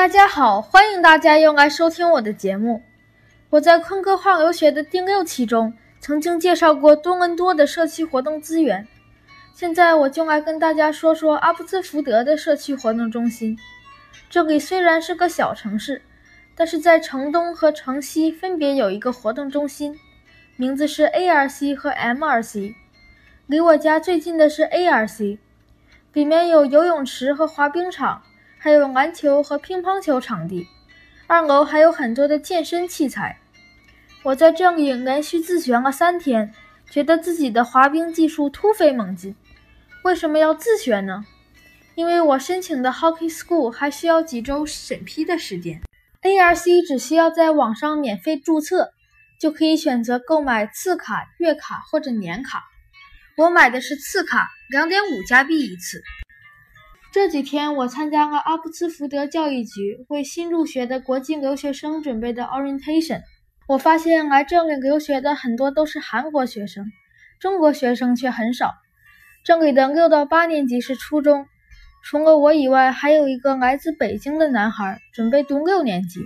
大家好，欢迎大家又来收听我的节目。我在昆哥话留学的第六期中曾经介绍过多伦多的社区活动资源，现在我就来跟大家说说阿布兹福德的社区活动中心。这里虽然是个小城市，但是在城东和城西分别有一个活动中心，名字是 ARC 和 MRC。离我家最近的是 ARC，里面有游泳池和滑冰场。还有篮球和乒乓球场地，二楼还有很多的健身器材。我在这里连续自学了三天，觉得自己的滑冰技术突飞猛进。为什么要自学呢？因为我申请的 Hockey School 还需要几周审批的时间。ARC 只需要在网上免费注册，就可以选择购买次卡、月卡或者年卡。我买的是次卡，两点五加币一次。这几天，我参加了阿布兹福德教育局为新入学的国际留学生准备的 orientation。我发现来这里留学的很多都是韩国学生，中国学生却很少。这里的六到八年级是初中，除了我以外，还有一个来自北京的男孩准备读六年级，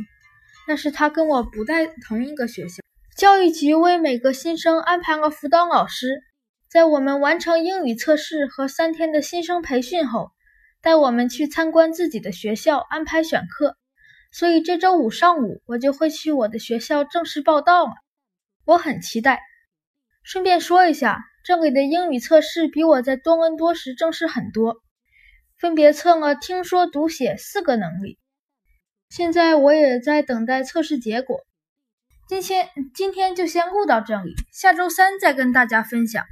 但是他跟我不在同一个学校。教育局为每个新生安排了辅导老师，在我们完成英语测试和三天的新生培训后。带我们去参观自己的学校，安排选课，所以这周五上午我就会去我的学校正式报道了。我很期待。顺便说一下，这里的英语测试比我在多伦多时正式很多，分别测了听说读写四个能力。现在我也在等待测试结果。今天今天就先录到这里，下周三再跟大家分享。